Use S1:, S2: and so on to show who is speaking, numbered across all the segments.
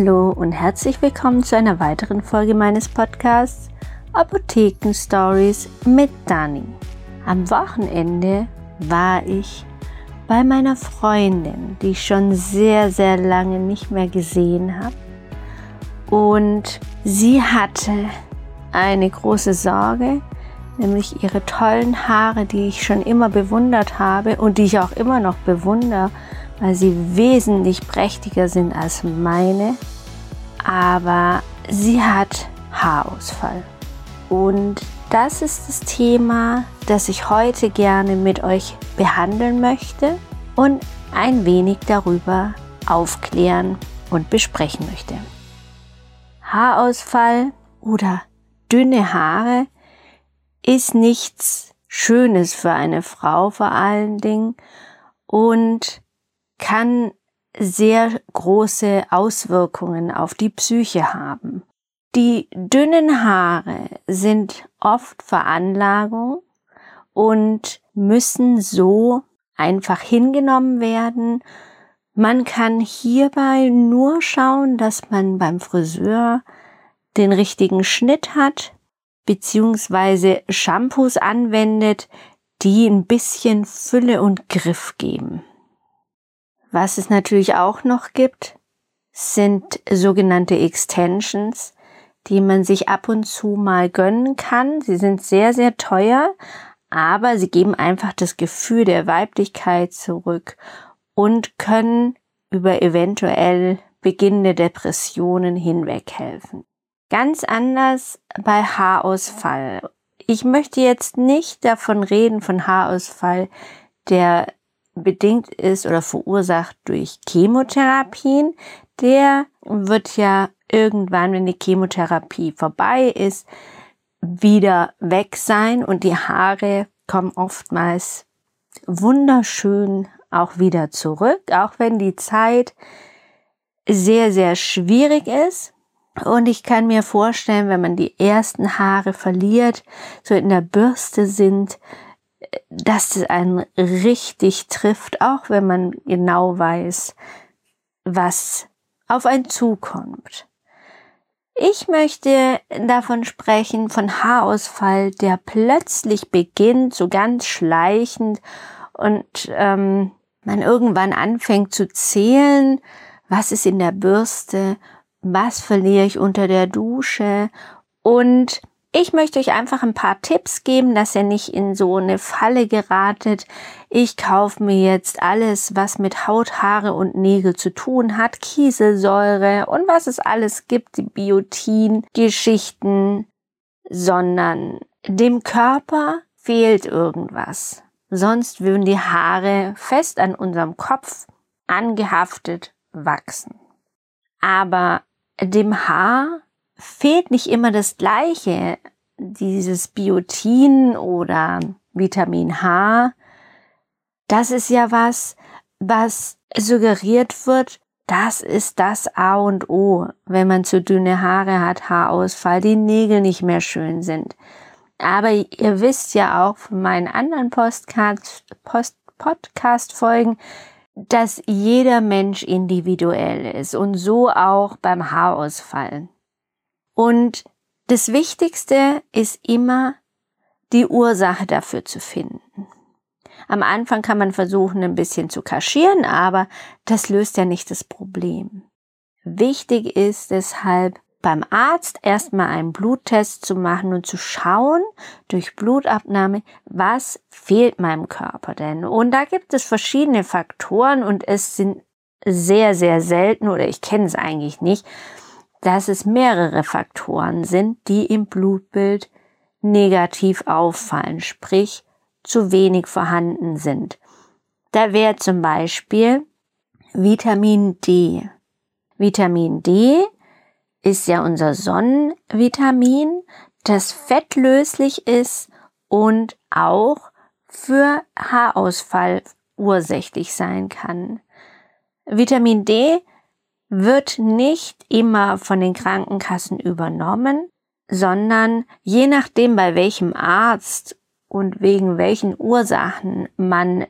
S1: Hallo und herzlich willkommen zu einer weiteren Folge meines Podcasts Apotheken Stories mit Dani. Am Wochenende war ich bei meiner Freundin, die ich schon sehr, sehr lange nicht mehr gesehen habe. Und sie hatte eine große Sorge, nämlich ihre tollen Haare, die ich schon immer bewundert habe und die ich auch immer noch bewundere, weil sie wesentlich prächtiger sind als meine. Aber sie hat Haarausfall. Und das ist das Thema, das ich heute gerne mit euch behandeln möchte und ein wenig darüber aufklären und besprechen möchte. Haarausfall oder dünne Haare ist nichts Schönes für eine Frau vor allen Dingen und kann sehr große Auswirkungen auf die Psyche haben. Die dünnen Haare sind oft Veranlagung und müssen so einfach hingenommen werden. Man kann hierbei nur schauen, dass man beim Friseur den richtigen Schnitt hat, beziehungsweise Shampoos anwendet, die ein bisschen Fülle und Griff geben. Was es natürlich auch noch gibt, sind sogenannte Extensions, die man sich ab und zu mal gönnen kann. Sie sind sehr, sehr teuer, aber sie geben einfach das Gefühl der Weiblichkeit zurück und können über eventuell beginnende Depressionen hinweg helfen. Ganz anders bei Haarausfall. Ich möchte jetzt nicht davon reden, von Haarausfall, der bedingt ist oder verursacht durch Chemotherapien. Der wird ja irgendwann, wenn die Chemotherapie vorbei ist, wieder weg sein und die Haare kommen oftmals wunderschön auch wieder zurück, auch wenn die Zeit sehr, sehr schwierig ist. Und ich kann mir vorstellen, wenn man die ersten Haare verliert, so in der Bürste sind, dass es einen richtig trifft, auch wenn man genau weiß, was auf einen zukommt. Ich möchte davon sprechen, von Haarausfall, der plötzlich beginnt, so ganz schleichend und ähm, man irgendwann anfängt zu zählen, was ist in der Bürste was verliere ich unter der Dusche und ich möchte euch einfach ein paar Tipps geben, dass ihr nicht in so eine Falle geratet. Ich kaufe mir jetzt alles, was mit Haut, Haare und Nägel zu tun hat, Kieselsäure und was es alles gibt, die Biotin-Geschichten, sondern dem Körper fehlt irgendwas. Sonst würden die Haare fest an unserem Kopf angehaftet wachsen. Aber dem Haar fehlt nicht immer das Gleiche, dieses Biotin oder Vitamin H. Das ist ja was, was suggeriert wird, das ist das A und O, wenn man zu dünne Haare hat, Haarausfall, die Nägel nicht mehr schön sind. Aber ihr wisst ja auch von meinen anderen Podcast-Folgen, dass jeder Mensch individuell ist und so auch beim Haarausfall. Und das Wichtigste ist immer, die Ursache dafür zu finden. Am Anfang kann man versuchen, ein bisschen zu kaschieren, aber das löst ja nicht das Problem. Wichtig ist deshalb, beim Arzt erstmal einen Bluttest zu machen und zu schauen durch Blutabnahme, was fehlt meinem Körper denn? Und da gibt es verschiedene Faktoren und es sind sehr, sehr selten oder ich kenne es eigentlich nicht, dass es mehrere Faktoren sind, die im Blutbild negativ auffallen, sprich zu wenig vorhanden sind. Da wäre zum Beispiel Vitamin D. Vitamin D ist ja unser Sonnenvitamin, das fettlöslich ist und auch für Haarausfall ursächlich sein kann. Vitamin D wird nicht immer von den Krankenkassen übernommen, sondern je nachdem, bei welchem Arzt und wegen welchen Ursachen man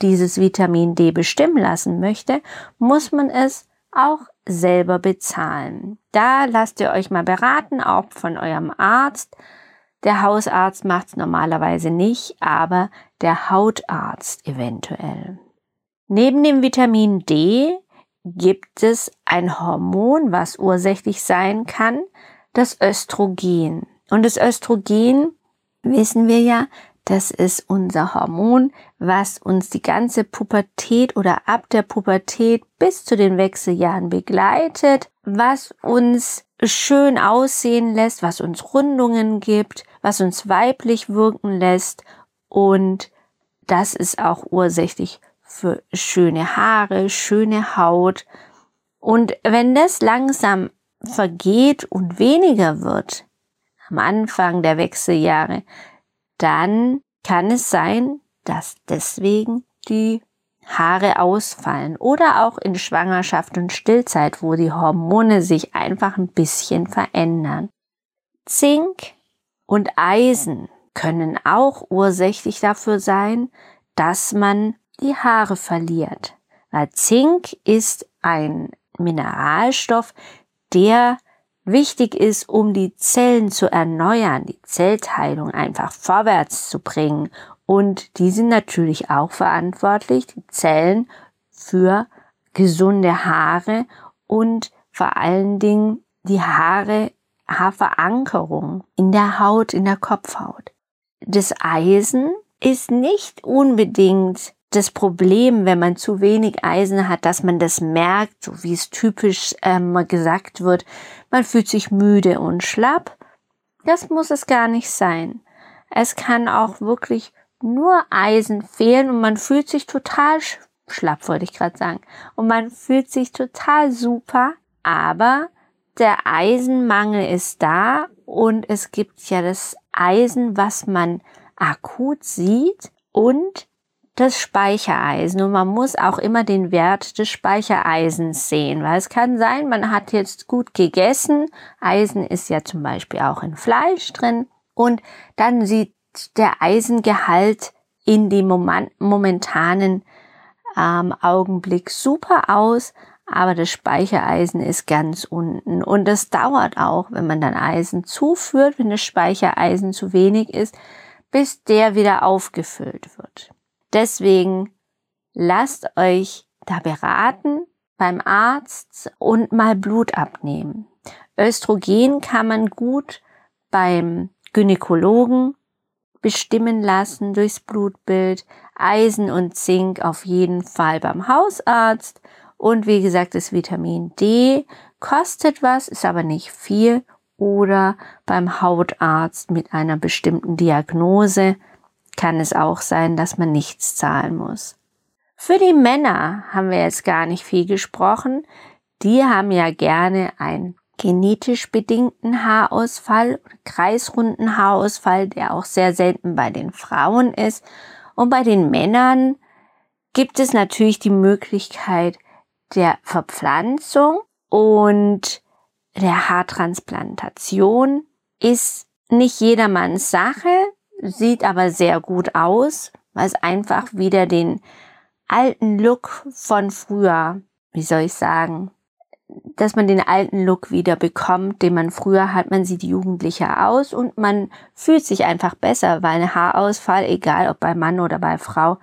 S1: dieses Vitamin D bestimmen lassen möchte, muss man es auch selber bezahlen. Da lasst ihr euch mal beraten, auch von eurem Arzt. Der Hausarzt macht es normalerweise nicht, aber der Hautarzt eventuell. Neben dem Vitamin D gibt es ein Hormon, was ursächlich sein kann, das Östrogen. Und das Östrogen wissen wir ja, das ist unser Hormon, was uns die ganze Pubertät oder ab der Pubertät bis zu den Wechseljahren begleitet, was uns schön aussehen lässt, was uns Rundungen gibt, was uns weiblich wirken lässt und das ist auch ursächlich für schöne Haare, schöne Haut. Und wenn das langsam vergeht und weniger wird, am Anfang der Wechseljahre, dann kann es sein, dass deswegen die Haare ausfallen oder auch in Schwangerschaft und Stillzeit, wo die Hormone sich einfach ein bisschen verändern. Zink und Eisen können auch ursächlich dafür sein, dass man die Haare verliert. Weil Zink ist ein Mineralstoff, der wichtig ist, um die Zellen zu erneuern, die Zellteilung einfach vorwärts zu bringen. Und die sind natürlich auch verantwortlich, die Zellen für gesunde Haare und vor allen Dingen die Haare, Haarverankerung in der Haut, in der Kopfhaut. Das Eisen ist nicht unbedingt das Problem, wenn man zu wenig Eisen hat, dass man das merkt, so wie es typisch ähm, gesagt wird, man fühlt sich müde und schlapp. Das muss es gar nicht sein. Es kann auch wirklich nur Eisen fehlen und man fühlt sich total schlapp, wollte ich gerade sagen. Und man fühlt sich total super, aber der Eisenmangel ist da und es gibt ja das Eisen, was man akut sieht und das Speichereisen. Und man muss auch immer den Wert des Speichereisens sehen, weil es kann sein, man hat jetzt gut gegessen. Eisen ist ja zum Beispiel auch in Fleisch drin. Und dann sieht der Eisengehalt in dem momentanen ähm, Augenblick super aus, aber das Speichereisen ist ganz unten. Und das dauert auch, wenn man dann Eisen zuführt, wenn das Speichereisen zu wenig ist, bis der wieder aufgefüllt wird. Deswegen lasst euch da beraten beim Arzt und mal Blut abnehmen. Östrogen kann man gut beim Gynäkologen bestimmen lassen durchs Blutbild, Eisen und Zink auf jeden Fall beim Hausarzt. Und wie gesagt, das Vitamin D kostet was, ist aber nicht viel. Oder beim Hautarzt mit einer bestimmten Diagnose kann es auch sein, dass man nichts zahlen muss. Für die Männer haben wir jetzt gar nicht viel gesprochen. Die haben ja gerne einen genetisch bedingten Haarausfall, kreisrunden Haarausfall, der auch sehr selten bei den Frauen ist. Und bei den Männern gibt es natürlich die Möglichkeit der Verpflanzung und der Haartransplantation ist nicht jedermanns Sache, sieht aber sehr gut aus, weil es einfach wieder den alten Look von früher, wie soll ich sagen, dass man den alten Look wieder bekommt, den man früher hat. Man sieht jugendlicher aus und man fühlt sich einfach besser, weil ein Haarausfall, egal ob bei Mann oder bei Frau,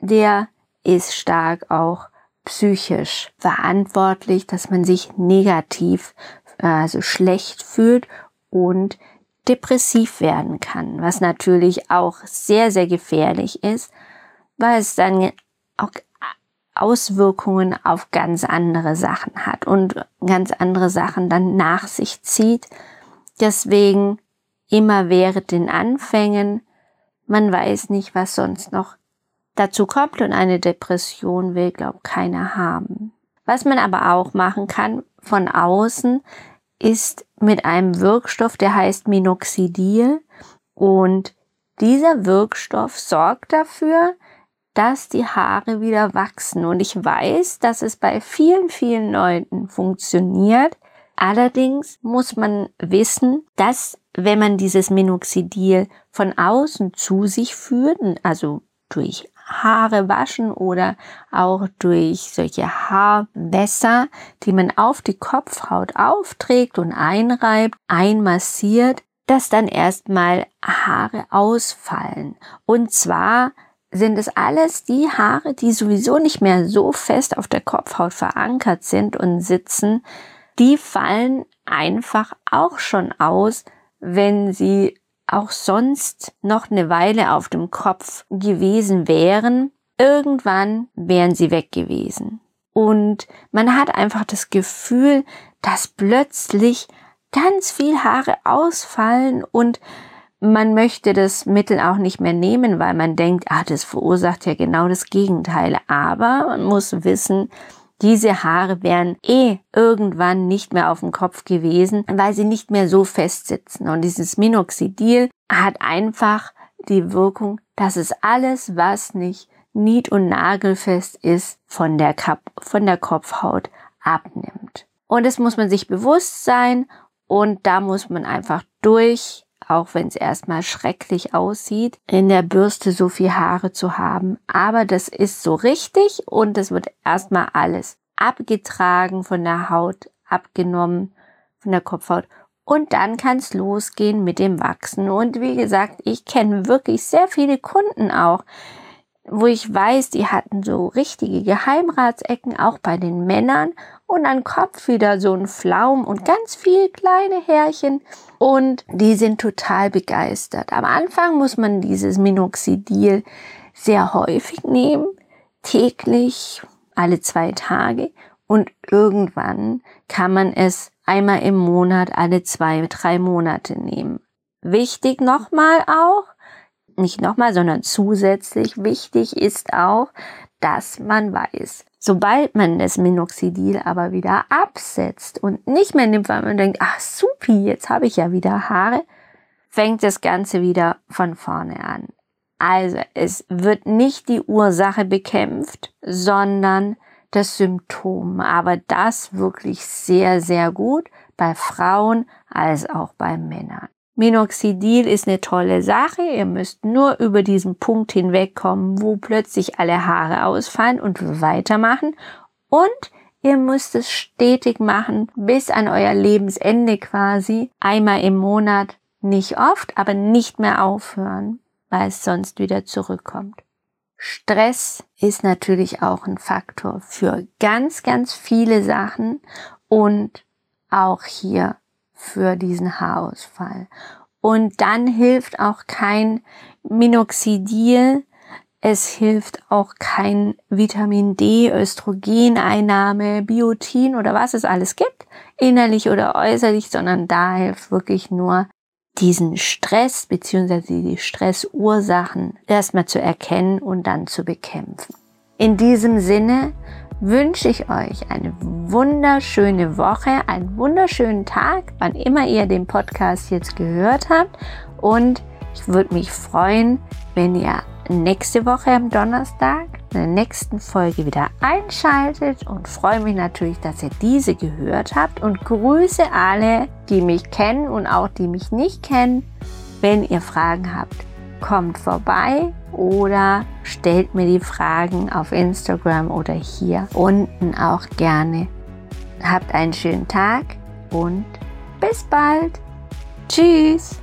S1: der ist stark auch psychisch verantwortlich, dass man sich negativ, also schlecht fühlt und depressiv werden kann, was natürlich auch sehr, sehr gefährlich ist, weil es dann auch Auswirkungen auf ganz andere Sachen hat und ganz andere Sachen dann nach sich zieht. Deswegen immer während den Anfängen, man weiß nicht, was sonst noch dazu kommt und eine Depression will, glaub keiner haben. Was man aber auch machen kann von außen, ist mit einem Wirkstoff, der heißt Minoxidil und dieser Wirkstoff sorgt dafür, dass die Haare wieder wachsen. Und ich weiß, dass es bei vielen, vielen Leuten funktioniert. Allerdings muss man wissen, dass wenn man dieses Minoxidil von außen zu sich führt, also durch Haare waschen oder auch durch solche Haarwässer, die man auf die Kopfhaut aufträgt und einreibt, einmassiert, dass dann erstmal Haare ausfallen. Und zwar sind es alles die Haare, die sowieso nicht mehr so fest auf der Kopfhaut verankert sind und sitzen, die fallen einfach auch schon aus, wenn sie auch sonst noch eine Weile auf dem Kopf gewesen wären. Irgendwann wären sie weg gewesen. Und man hat einfach das Gefühl, dass plötzlich ganz viel Haare ausfallen und man möchte das Mittel auch nicht mehr nehmen, weil man denkt, ah, das verursacht ja genau das Gegenteil. Aber man muss wissen, diese Haare wären eh irgendwann nicht mehr auf dem Kopf gewesen, weil sie nicht mehr so fest sitzen. Und dieses Minoxidil hat einfach die Wirkung, dass es alles, was nicht nied- und nagelfest ist, von der, Kap von der Kopfhaut abnimmt. Und das muss man sich bewusst sein und da muss man einfach durch auch wenn es erstmal schrecklich aussieht, in der Bürste so viel Haare zu haben. Aber das ist so richtig und es wird erstmal alles abgetragen von der Haut, abgenommen von der Kopfhaut. Und dann kann es losgehen mit dem Wachsen. Und wie gesagt, ich kenne wirklich sehr viele Kunden auch, wo ich weiß, die hatten so richtige Geheimratsecken, auch bei den Männern und an Kopf wieder so ein Flaum und ganz viel kleine Härchen und die sind total begeistert. Am Anfang muss man dieses Minoxidil sehr häufig nehmen, täglich, alle zwei Tage und irgendwann kann man es einmal im Monat, alle zwei, drei Monate nehmen. Wichtig nochmal auch, nicht nochmal, sondern zusätzlich wichtig ist auch, dass man weiß, sobald man das Minoxidil aber wieder absetzt und nicht mehr nimmt, weil man denkt, ach supi, jetzt habe ich ja wieder Haare, fängt das Ganze wieder von vorne an. Also es wird nicht die Ursache bekämpft, sondern das Symptom. Aber das wirklich sehr, sehr gut bei Frauen als auch bei Männern. Minoxidil ist eine tolle Sache. Ihr müsst nur über diesen Punkt hinwegkommen, wo plötzlich alle Haare ausfallen und weitermachen. Und ihr müsst es stetig machen, bis an euer Lebensende quasi. Einmal im Monat, nicht oft, aber nicht mehr aufhören, weil es sonst wieder zurückkommt. Stress ist natürlich auch ein Faktor für ganz, ganz viele Sachen und auch hier für diesen Haarausfall. Und dann hilft auch kein Minoxidil, es hilft auch kein Vitamin D, Östrogeneinnahme, Biotin oder was es alles gibt, innerlich oder äußerlich, sondern da hilft wirklich nur diesen Stress bzw. die Stressursachen erstmal zu erkennen und dann zu bekämpfen. In diesem Sinne wünsche ich euch eine wunderschöne Woche, einen wunderschönen Tag, wann immer ihr den Podcast jetzt gehört habt. Und ich würde mich freuen, wenn ihr nächste Woche am Donnerstag in der nächsten Folge wieder einschaltet und freue mich natürlich, dass ihr diese gehört habt und grüße alle, die mich kennen und auch die mich nicht kennen. Wenn ihr Fragen habt, kommt vorbei oder stellt mir die Fragen auf Instagram oder hier unten auch gerne. Habt einen schönen Tag und bis bald. Tschüss.